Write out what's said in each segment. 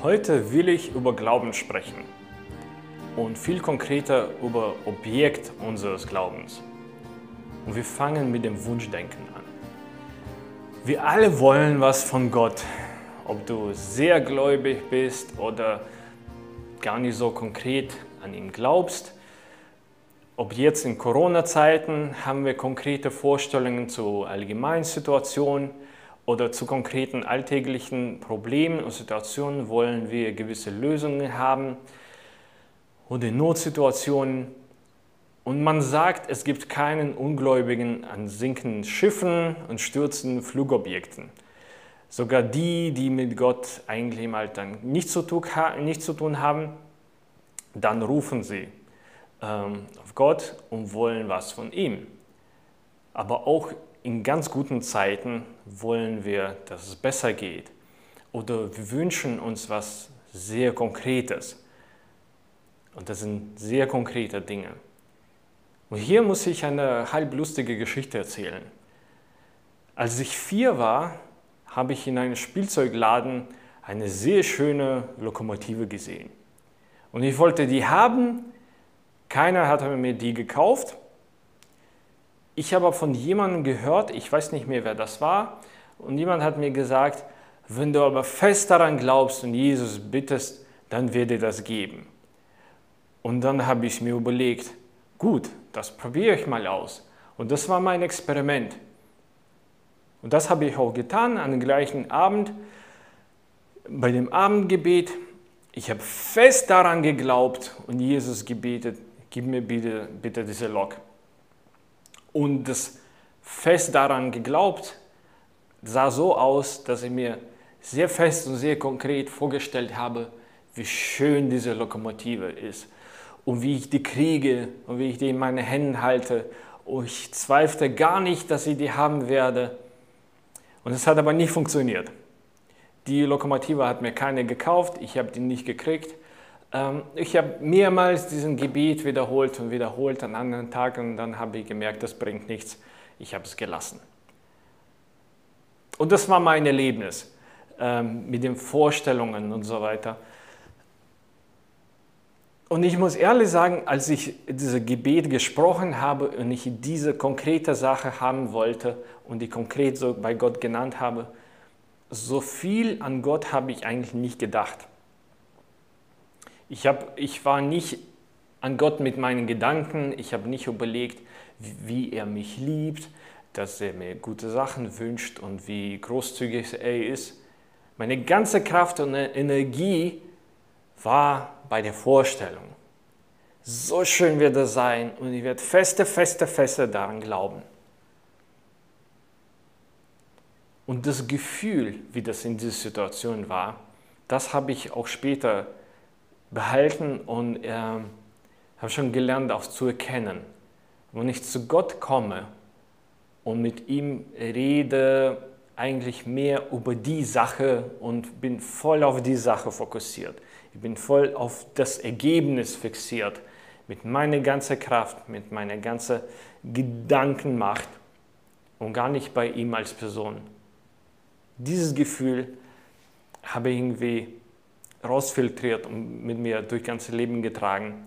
Heute will ich über Glauben sprechen und viel konkreter über Objekt unseres Glaubens. Und wir fangen mit dem Wunschdenken an. Wir alle wollen was von Gott, ob du sehr gläubig bist oder gar nicht so konkret an ihn glaubst. Ob jetzt in Corona-Zeiten haben wir konkrete Vorstellungen zu Allgemeinsituationen oder zu konkreten alltäglichen Problemen und Situationen wollen wir gewisse Lösungen haben oder Notsituationen. Und man sagt, es gibt keinen Ungläubigen an sinkenden Schiffen und stürzenden Flugobjekten. Sogar die, die mit Gott eigentlich im Alltag nichts zu tun haben, dann rufen sie ähm, auf Gott und wollen was von ihm. Aber auch in ganz guten Zeiten wollen wir, dass es besser geht. Oder wir wünschen uns was sehr Konkretes. Und das sind sehr konkrete Dinge. Und hier muss ich eine halblustige Geschichte erzählen. Als ich vier war, habe ich in einem Spielzeugladen eine sehr schöne Lokomotive gesehen. Und ich wollte die haben. Keiner hat mir die gekauft. Ich habe von jemandem gehört, ich weiß nicht mehr, wer das war, und jemand hat mir gesagt, wenn du aber fest daran glaubst und Jesus bittest, dann wird er das geben. Und dann habe ich mir überlegt, gut, das probiere ich mal aus. Und das war mein Experiment. Und das habe ich auch getan an dem gleichen Abend bei dem Abendgebet. Ich habe fest daran geglaubt und Jesus gebetet, gib mir bitte, bitte diese Lok und das fest daran geglaubt, sah so aus, dass ich mir sehr fest und sehr konkret vorgestellt habe, wie schön diese Lokomotive ist und wie ich die kriege und wie ich die in meinen Händen halte. Und ich zweifelte gar nicht, dass ich die haben werde. Und es hat aber nicht funktioniert. Die Lokomotive hat mir keine gekauft, ich habe die nicht gekriegt. Ähm, ich habe mehrmals diesen Gebet wiederholt und wiederholt an anderen Tagen und dann habe ich gemerkt, das bringt nichts. Ich habe es gelassen. Und das war mein Erlebnis ähm, mit den Vorstellungen und so weiter. Und ich muss ehrlich sagen, als ich dieses Gebet gesprochen habe und ich diese konkrete Sache haben wollte und die konkret so bei Gott genannt habe, so viel an Gott habe ich eigentlich nicht gedacht. Ich, hab, ich war nicht an Gott mit meinen Gedanken, ich habe nicht überlegt, wie er mich liebt, dass er mir gute Sachen wünscht und wie großzügig er ist. Meine ganze Kraft und Energie war bei der Vorstellung. So schön wird es sein und ich werde feste, feste, feste daran glauben. Und das Gefühl, wie das in dieser Situation war, das habe ich auch später behalten und äh, habe schon gelernt, auch zu erkennen. Wenn ich zu Gott komme und mit ihm rede, eigentlich mehr über die Sache und bin voll auf die Sache fokussiert. Ich bin voll auf das Ergebnis fixiert, mit meiner ganzen Kraft, mit meiner ganzen Gedankenmacht und gar nicht bei ihm als Person. Dieses Gefühl habe ich irgendwie rausfiltriert und mit mir durch ganze Leben getragen.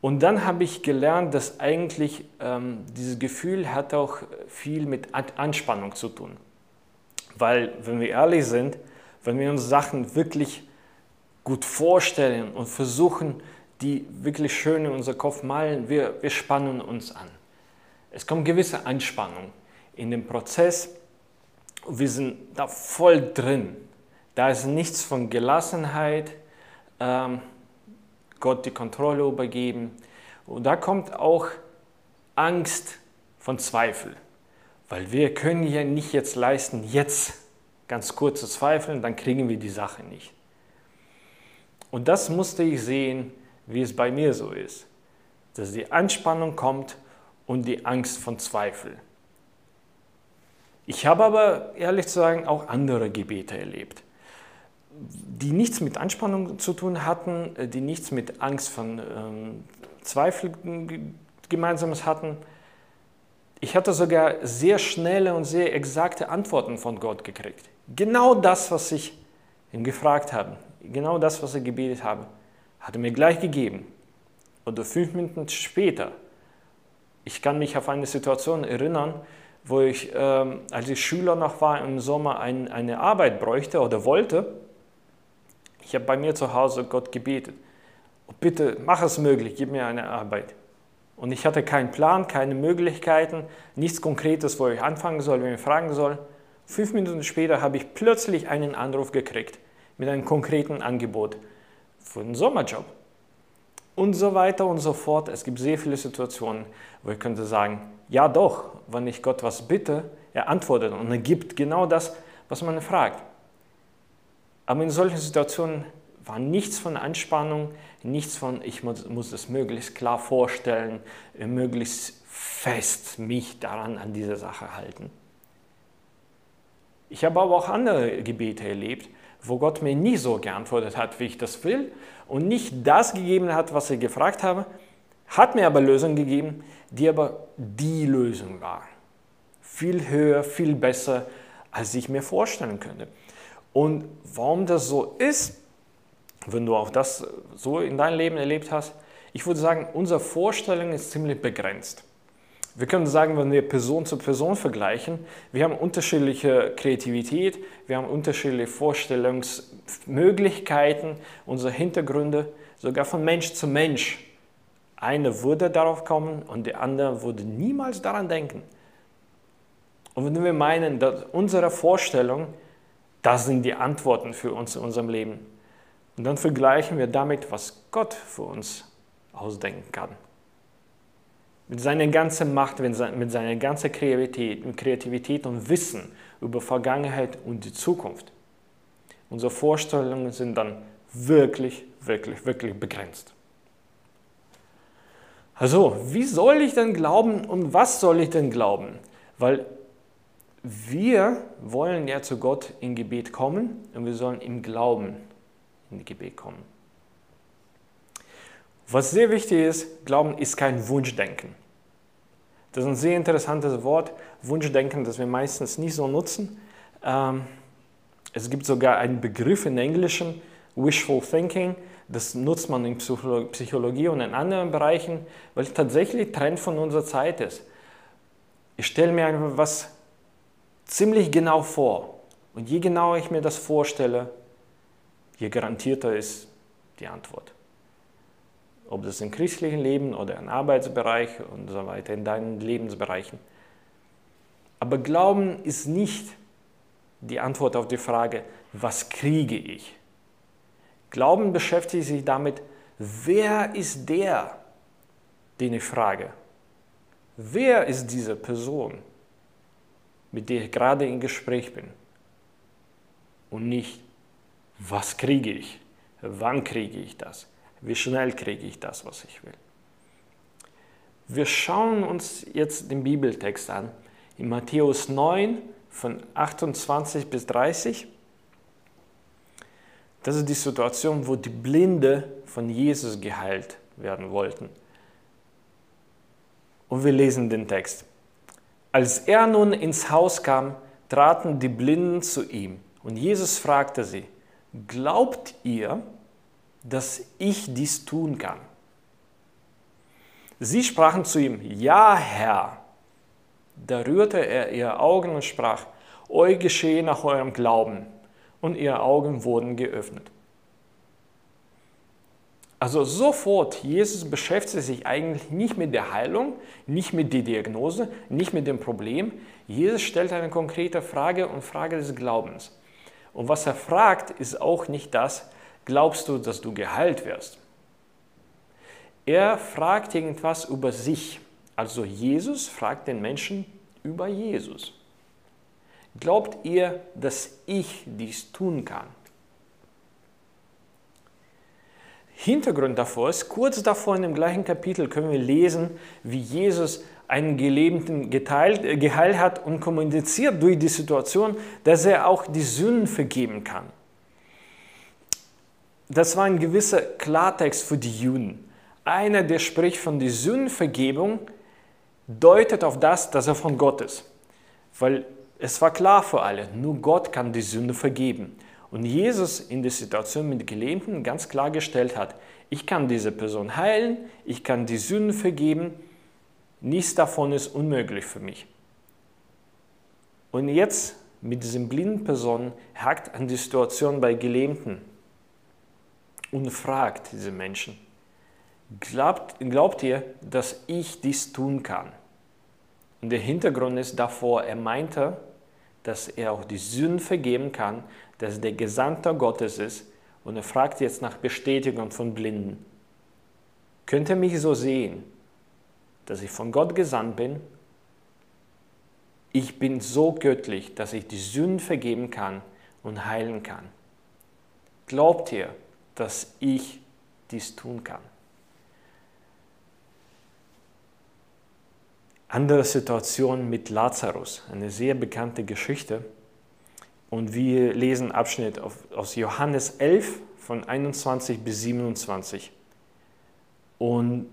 Und dann habe ich gelernt, dass eigentlich ähm, dieses Gefühl hat auch viel mit Anspannung zu tun. Weil, wenn wir ehrlich sind, wenn wir uns Sachen wirklich gut vorstellen und versuchen, die wirklich schön in unser Kopf malen, wir, wir spannen uns an. Es kommt gewisse Anspannung in den Prozess und wir sind da voll drin. Da ist nichts von Gelassenheit, ähm, Gott die Kontrolle übergeben. Und da kommt auch Angst von Zweifel. Weil wir können ja nicht jetzt leisten, jetzt ganz kurz zu zweifeln, dann kriegen wir die Sache nicht. Und das musste ich sehen, wie es bei mir so ist. Dass die Anspannung kommt und die Angst von Zweifel. Ich habe aber ehrlich zu sagen auch andere Gebete erlebt die nichts mit Anspannung zu tun hatten, äh, die nichts mit Angst von ähm, Zweifel gemeinsames hatten. Ich hatte sogar sehr schnelle und sehr exakte Antworten von Gott gekriegt. Genau das, was ich ihm gefragt habe, genau das, was ich gebetet habe, hat er mir gleich gegeben. Oder fünf Minuten später. Ich kann mich auf eine Situation erinnern, wo ich, ähm, als ich Schüler noch war, im Sommer ein, eine Arbeit bräuchte oder wollte. Ich habe bei mir zu Hause Gott gebetet. Bitte mach es möglich, gib mir eine Arbeit. Und ich hatte keinen Plan, keine Möglichkeiten, nichts Konkretes, wo ich anfangen soll, wenn ich fragen soll. Fünf Minuten später habe ich plötzlich einen Anruf gekriegt mit einem konkreten Angebot für einen Sommerjob. Und so weiter und so fort. Es gibt sehr viele Situationen, wo ich könnte sagen, ja doch, wenn ich Gott was bitte, er antwortet und er gibt genau das, was man fragt. Aber in solchen Situationen war nichts von Anspannung, nichts von, ich muss, muss es möglichst klar vorstellen, möglichst fest mich daran an diese Sache halten. Ich habe aber auch andere Gebete erlebt, wo Gott mir nie so geantwortet hat, wie ich das will und nicht das gegeben hat, was ich gefragt habe, hat mir aber Lösungen gegeben, die aber die Lösung war. Viel höher, viel besser, als ich mir vorstellen könnte. Und warum das so ist, wenn du auch das so in deinem Leben erlebt hast, ich würde sagen, unsere Vorstellung ist ziemlich begrenzt. Wir können sagen, wenn wir Person zu Person vergleichen, wir haben unterschiedliche Kreativität, wir haben unterschiedliche Vorstellungsmöglichkeiten, unsere Hintergründe, sogar von Mensch zu Mensch. Eine würde darauf kommen und der andere würde niemals daran denken. Und wenn wir meinen, dass unsere Vorstellung, das sind die Antworten für uns in unserem Leben, und dann vergleichen wir damit, was Gott für uns ausdenken kann mit seiner ganzen Macht, mit seiner ganzen Kreativität, und Wissen über Vergangenheit und die Zukunft. Unsere Vorstellungen sind dann wirklich, wirklich, wirklich begrenzt. Also, wie soll ich denn glauben und was soll ich denn glauben? Weil wir wollen ja zu Gott in Gebet kommen und wir sollen im Glauben in Gebet kommen. Was sehr wichtig ist, Glauben ist kein Wunschdenken. Das ist ein sehr interessantes Wort, Wunschdenken, das wir meistens nicht so nutzen. Ähm, es gibt sogar einen Begriff in Englischen, Wishful Thinking. Das nutzt man in Psychologie und in anderen Bereichen, weil es tatsächlich Trend von unserer Zeit ist. Ich stelle mir einfach was ziemlich genau vor. Und je genauer ich mir das vorstelle, je garantierter ist die Antwort ob das im christlichen Leben oder im Arbeitsbereich und so weiter, in deinen Lebensbereichen. Aber Glauben ist nicht die Antwort auf die Frage, was kriege ich? Glauben beschäftigt sich damit, wer ist der, den ich frage? Wer ist diese Person, mit der ich gerade im Gespräch bin? Und nicht, was kriege ich? Wann kriege ich das? Wie schnell kriege ich das, was ich will? Wir schauen uns jetzt den Bibeltext an. In Matthäus 9 von 28 bis 30. Das ist die Situation, wo die Blinde von Jesus geheilt werden wollten. Und wir lesen den Text. Als er nun ins Haus kam, traten die Blinden zu ihm. Und Jesus fragte sie, glaubt ihr, dass ich dies tun kann. Sie sprachen zu ihm, ja Herr. Da rührte er ihre Augen und sprach, euch geschehe nach eurem Glauben. Und ihre Augen wurden geöffnet. Also sofort, Jesus beschäftigt sich eigentlich nicht mit der Heilung, nicht mit der Diagnose, nicht mit dem Problem. Jesus stellt eine konkrete Frage und Frage des Glaubens. Und was er fragt, ist auch nicht das, glaubst du, dass du geheilt wirst? Er fragt irgendwas über sich. Also Jesus fragt den Menschen über Jesus. Glaubt ihr, dass ich dies tun kann? Hintergrund davor ist, kurz davor in dem gleichen Kapitel können wir lesen, wie Jesus einen Gelähmten geteilt, äh, geheilt hat und kommuniziert durch die Situation, dass er auch die Sünden vergeben kann das war ein gewisser Klartext für die Juden. Einer, der spricht von der Sündenvergebung, deutet auf das, dass er von Gott ist. Weil es war klar für alle, nur Gott kann die Sünde vergeben. Und Jesus in der Situation mit Gelähmten ganz klar gestellt hat, ich kann diese Person heilen, ich kann die Sünden vergeben, nichts davon ist unmöglich für mich. Und jetzt mit diesen blinden Personen hakt an die Situation bei Gelähmten und fragt diese Menschen, glaubt, glaubt ihr, dass ich dies tun kann? Und der Hintergrund ist davor, er meinte, dass er auch die Sünden vergeben kann, dass er der Gesandte Gottes ist und er fragt jetzt nach Bestätigung von Blinden. Könnt ihr mich so sehen, dass ich von Gott gesandt bin? Ich bin so göttlich, dass ich die Sünden vergeben kann und heilen kann. Glaubt ihr, dass ich dies tun kann? Andere Situation mit Lazarus, eine sehr bekannte Geschichte. Und wir lesen Abschnitt aus Johannes 11 von 21 bis 27. Und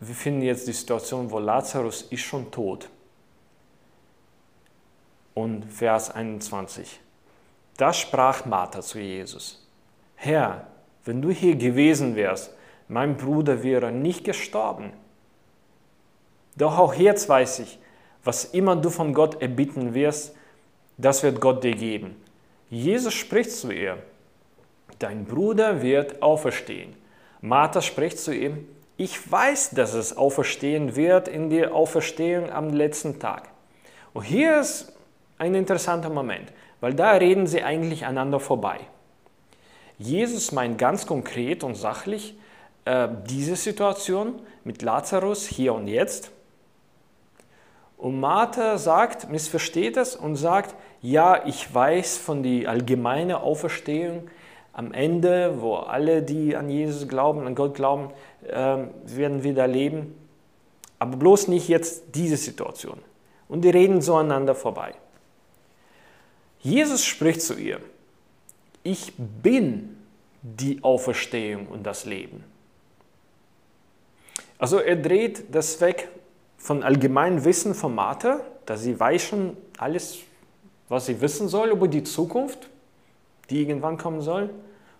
wir finden jetzt die Situation, wo Lazarus ist schon tot. Und Vers 21. Da sprach Martha zu Jesus, Herr, wenn du hier gewesen wärst, mein Bruder wäre nicht gestorben. Doch auch jetzt weiß ich, was immer du von Gott erbitten wirst, das wird Gott dir geben. Jesus spricht zu ihr, dein Bruder wird auferstehen. Martha spricht zu ihm, ich weiß, dass es auferstehen wird in der Auferstehung am letzten Tag. Und hier ist ein interessanter Moment, weil da reden sie eigentlich einander vorbei. Jesus meint ganz konkret und sachlich äh, diese Situation mit Lazarus hier und jetzt und Martha sagt, missversteht es und sagt, ja, ich weiß von der allgemeinen Auferstehung am Ende, wo alle, die an Jesus glauben, an Gott glauben, ähm, werden wieder leben. Aber bloß nicht jetzt diese Situation. Und die reden so aneinander vorbei. Jesus spricht zu ihr, ich bin die Auferstehung und das Leben. Also er dreht das weg von allgemeinem Wissen Martha, dass sie weiß schon alles, was sie wissen soll über die Zukunft, die irgendwann kommen soll,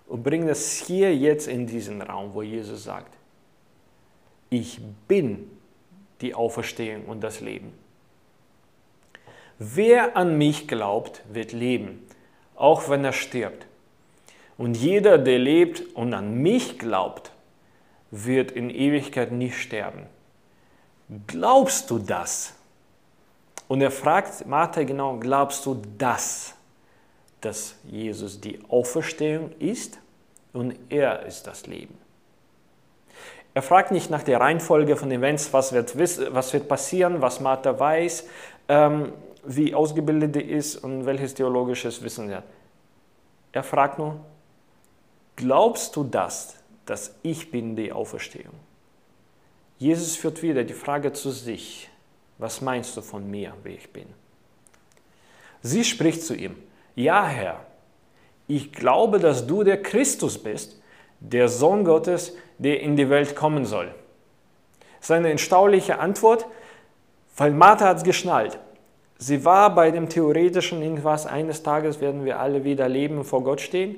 und bringt es hier jetzt in diesen Raum, wo Jesus sagt, ich bin die Auferstehung und das Leben. Wer an mich glaubt, wird leben, auch wenn er stirbt. Und jeder, der lebt und an mich glaubt, wird in Ewigkeit nicht sterben. Glaubst du das? Und er fragt Martha genau, glaubst du das, dass Jesus die Auferstehung ist und er ist das Leben? Er fragt nicht nach der Reihenfolge von Events, was wird, was wird passieren, was Martha weiß, ähm, wie ausgebildet er ist und welches theologisches Wissen er hat. Er fragt nur, glaubst du das, dass ich bin die Auferstehung? Jesus führt wieder die Frage zu sich, was meinst du von mir, wie ich bin? Sie spricht zu ihm, ja Herr, ich glaube, dass du der Christus bist, der Sohn Gottes, der in die Welt kommen soll. Seine entstauliche Antwort, weil Martha hat es geschnallt. Sie war bei dem theoretischen irgendwas, eines Tages werden wir alle wieder leben vor Gott stehen.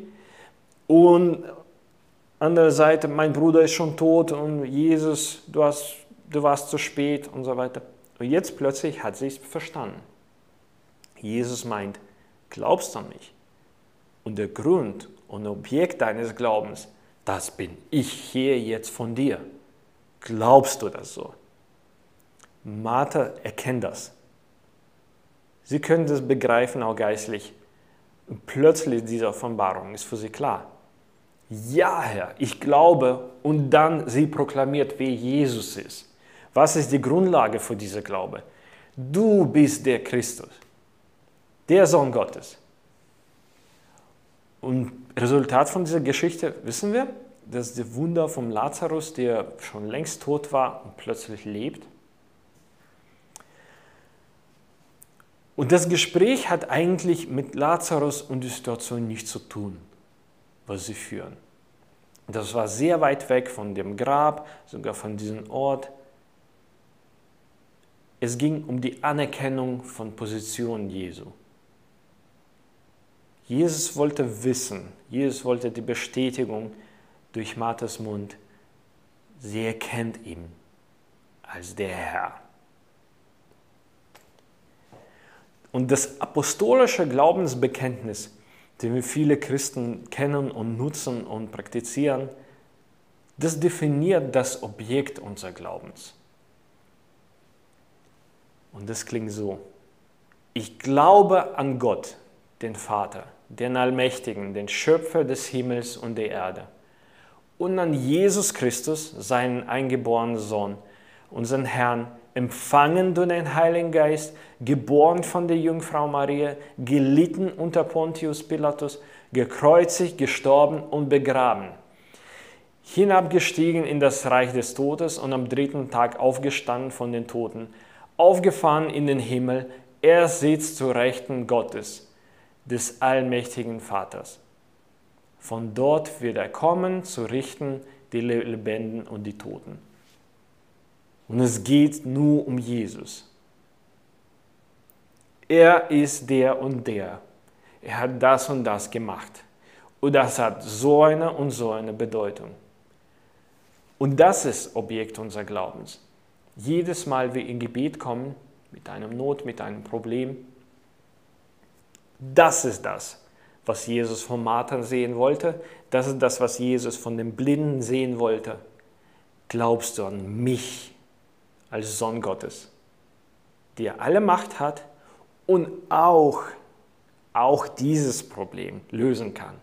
Und andere Seite, mein Bruder ist schon tot und Jesus, du, hast, du warst zu spät und so weiter. Und jetzt plötzlich hat sie es verstanden. Jesus meint, glaubst du an mich? Und der Grund und Objekt deines Glaubens, das bin ich hier jetzt von dir. Glaubst du das so? Martha erkennt das. Sie können das begreifen, auch geistlich. Und plötzlich diese Offenbarung ist für sie klar ja Herr, ich glaube und dann sie proklamiert, wer Jesus ist. Was ist die Grundlage für diese Glaube? Du bist der Christus, der Sohn Gottes. Und Resultat von dieser Geschichte wissen wir, dass das Wunder vom Lazarus, der schon längst tot war und plötzlich lebt. Und das Gespräch hat eigentlich mit Lazarus und der Situation nichts zu tun was sie führen. Das war sehr weit weg von dem Grab, sogar von diesem Ort. Es ging um die Anerkennung von Position Jesu. Jesus wollte wissen, Jesus wollte die Bestätigung durch Marthas Mund, sie erkennt ihn als der Herr. Und das apostolische Glaubensbekenntnis, den wir viele Christen kennen und nutzen und praktizieren, das definiert das Objekt unseres Glaubens. Und das klingt so. Ich glaube an Gott, den Vater, den Allmächtigen, den Schöpfer des Himmels und der Erde. Und an Jesus Christus, seinen eingeborenen Sohn, unseren Herrn, empfangen durch den Heiligen Geist, geboren von der Jungfrau Maria, gelitten unter Pontius Pilatus, gekreuzigt, gestorben und begraben, hinabgestiegen in das Reich des Todes und am dritten Tag aufgestanden von den Toten, aufgefahren in den Himmel, er sitzt zu Rechten Gottes, des allmächtigen Vaters. Von dort wird er kommen, zu richten die Lebenden und die Toten. Und es geht nur um Jesus. Er ist der und der. Er hat das und das gemacht. Und das hat so eine und so eine Bedeutung. Und das ist Objekt unseres Glaubens. Jedes Mal, wir in Gebet kommen, mit einem Not, mit einem Problem, das ist das, was Jesus von Martha sehen wollte. Das ist das, was Jesus von den Blinden sehen wollte. Glaubst du an mich? Als Sohn Gottes, der alle Macht hat und auch, auch dieses Problem lösen kann.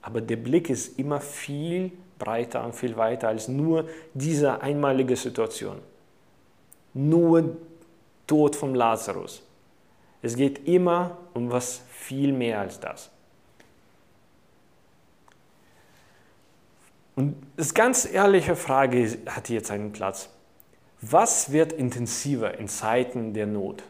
Aber der Blick ist immer viel breiter und viel weiter als nur diese einmalige Situation. Nur Tod vom Lazarus. Es geht immer um was viel mehr als das. Und das ganz ehrliche Frage hat jetzt einen Platz. Was wird intensiver in Zeiten der Not?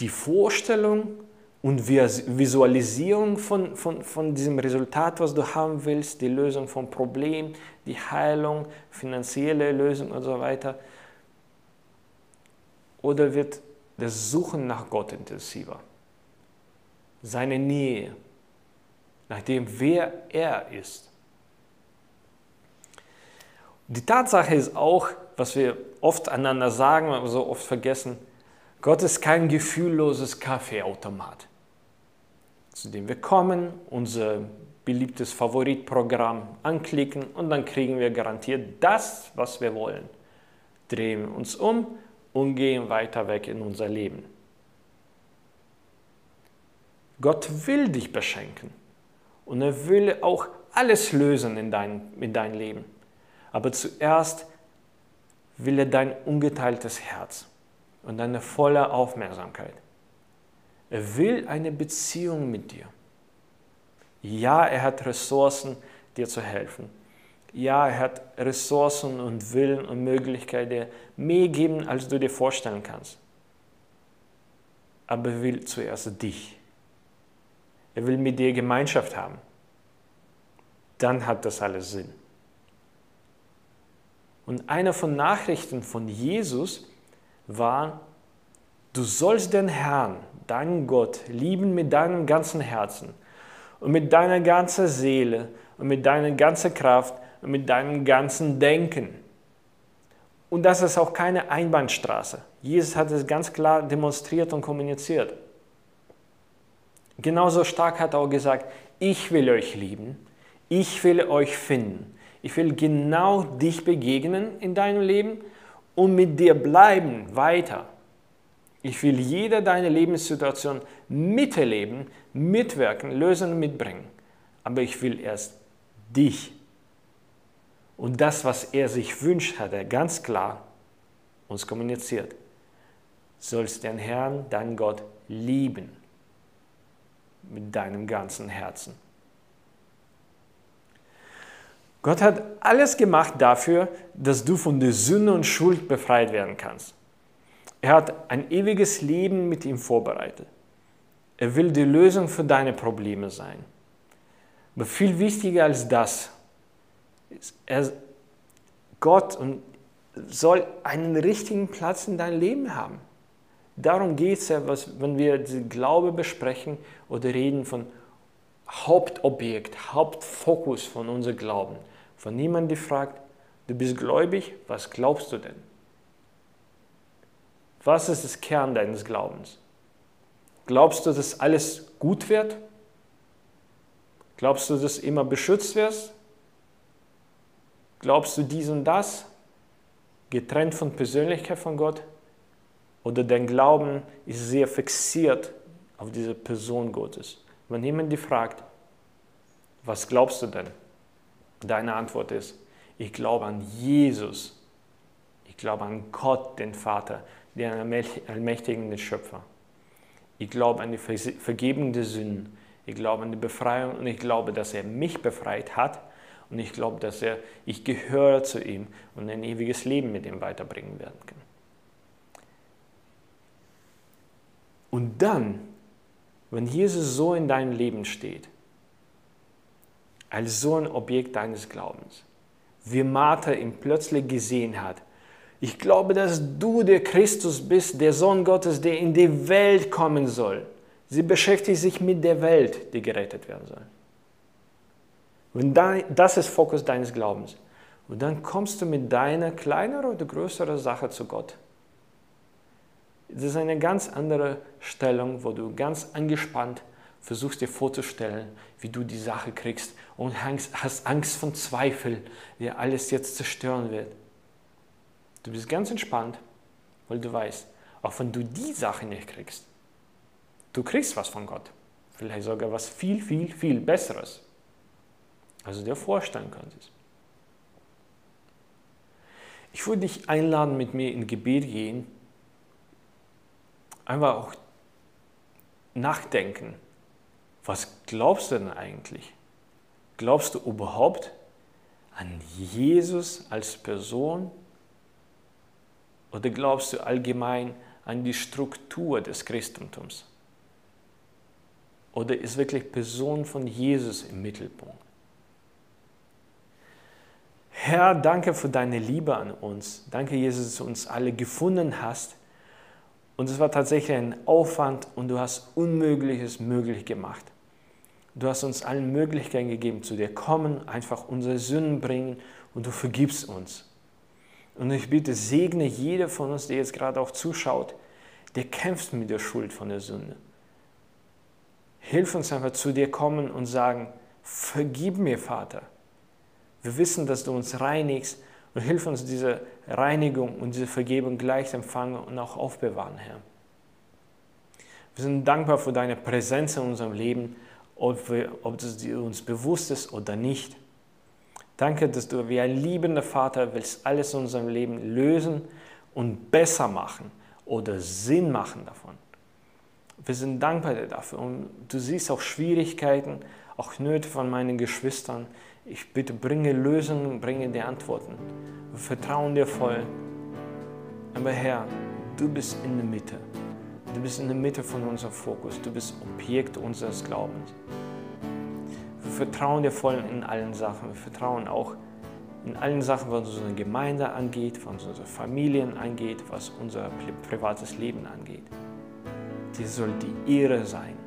Die Vorstellung und Visualisierung von, von, von diesem Resultat, was du haben willst, die Lösung vom Problem, die Heilung, finanzielle Lösung und so weiter? Oder wird das Suchen nach Gott intensiver? Seine Nähe, nach dem, wer er ist. Die Tatsache ist auch, was wir oft einander sagen, aber so oft vergessen, Gott ist kein gefühlloses Kaffeeautomat, zu dem wir kommen, unser beliebtes Favoritprogramm anklicken und dann kriegen wir garantiert das, was wir wollen. Drehen uns um und gehen weiter weg in unser Leben. Gott will dich beschenken und er will auch alles lösen in dein, in dein Leben. Aber zuerst will er dein ungeteiltes Herz und deine volle Aufmerksamkeit. Er will eine Beziehung mit dir. Ja, er hat Ressourcen, dir zu helfen. Ja, er hat Ressourcen und Willen und Möglichkeiten, dir mehr geben, als du dir vorstellen kannst. Aber er will zuerst dich. Er will mit dir Gemeinschaft haben. Dann hat das alles Sinn. Und eine von Nachrichten von Jesus war, du sollst den Herrn, deinen Gott, lieben mit deinem ganzen Herzen und mit deiner ganzen Seele und mit deiner ganzen Kraft und mit deinem ganzen Denken. Und das ist auch keine Einbahnstraße. Jesus hat es ganz klar demonstriert und kommuniziert. Genauso stark hat er auch gesagt, ich will euch lieben, ich will euch finden ich will genau dich begegnen in deinem Leben und mit dir bleiben weiter. Ich will jede deine Lebenssituation miterleben, mitwirken, lösen und mitbringen. Aber ich will erst dich. Und das, was er sich wünscht, hat er ganz klar uns kommuniziert. Sollst den Herrn, deinen Gott, lieben mit deinem ganzen Herzen. Gott hat alles gemacht dafür, dass du von der Sünde und Schuld befreit werden kannst. Er hat ein ewiges Leben mit ihm vorbereitet. Er will die Lösung für deine Probleme sein. Aber viel wichtiger als das ist, er, Gott soll einen richtigen Platz in deinem Leben haben. Darum geht es ja, was, wenn wir den Glaube besprechen oder reden von Hauptobjekt, Hauptfokus von unserem Glauben. Von niemandem fragt, du bist gläubig, was glaubst du denn? Was ist das Kern deines Glaubens? Glaubst du, dass alles gut wird? Glaubst du, dass immer beschützt wirst? Glaubst du dies und das? Getrennt von Persönlichkeit von Gott? Oder dein Glauben ist sehr fixiert auf diese Person Gottes? Wenn jemand dich fragt, was glaubst du denn? Deine Antwort ist, ich glaube an Jesus. Ich glaube an Gott, den Vater, den allmächtigen Schöpfer. Ich glaube an die Vergebung der Sünden. Ich glaube an die Befreiung und ich glaube, dass er mich befreit hat und ich glaube, dass er, ich gehöre zu ihm und ein ewiges Leben mit ihm weiterbringen werden kann. Und dann, wenn Jesus so in deinem Leben steht, als so ein Objekt deines Glaubens, wie Martha ihn plötzlich gesehen hat, ich glaube, dass du der Christus bist, der Sohn Gottes, der in die Welt kommen soll. Sie beschäftigt sich mit der Welt, die gerettet werden soll. Und das ist Fokus deines Glaubens. Und dann kommst du mit deiner kleineren oder größeren Sache zu Gott. Das ist eine ganz andere Stellung, wo du ganz angespannt versuchst dir vorzustellen, wie du die Sache kriegst und hast Angst von Zweifel, der alles jetzt zerstören wird. Du bist ganz entspannt, weil du weißt, auch wenn du die Sache nicht kriegst, du kriegst was von Gott. Vielleicht sogar was viel, viel, viel Besseres, als du dir vorstellen könntest. Ich würde dich einladen, mit mir in Gebet gehen, einfach auch nachdenken. Was glaubst du denn eigentlich? Glaubst du überhaupt an Jesus als Person? Oder glaubst du allgemein an die Struktur des Christentums? Oder ist wirklich Person von Jesus im Mittelpunkt? Herr, danke für deine Liebe an uns. Danke, Jesus, dass du uns alle gefunden hast. Und es war tatsächlich ein Aufwand und du hast Unmögliches möglich gemacht. Du hast uns allen Möglichkeiten gegeben, zu dir kommen, einfach unsere Sünden bringen und du vergibst uns. Und ich bitte, segne jeder von uns, der jetzt gerade auch zuschaut, der kämpft mit der Schuld von der Sünde. Hilf uns einfach zu dir kommen und sagen, vergib mir, Vater. Wir wissen, dass du uns reinigst und hilf uns diese Reinigung und diese Vergebung gleich empfangen und auch aufbewahren, Herr. Wir sind dankbar für deine Präsenz in unserem Leben, ob, wir, ob es uns bewusst ist oder nicht. Danke, dass du wie ein liebender Vater willst alles in unserem Leben lösen und besser machen oder Sinn machen davon. Wir sind dankbar dafür und du siehst auch Schwierigkeiten, auch Nöte von meinen Geschwistern. Ich bitte, bringe Lösungen, bringe die Antworten. Wir vertrauen dir voll. Aber Herr, du bist in der Mitte. Du bist in der Mitte von unserem Fokus. Du bist Objekt unseres Glaubens. Wir vertrauen dir voll in allen Sachen. Wir vertrauen auch in allen Sachen, was unsere Gemeinde angeht, was unsere Familien angeht, was unser privates Leben angeht. Dir soll die Ehre sein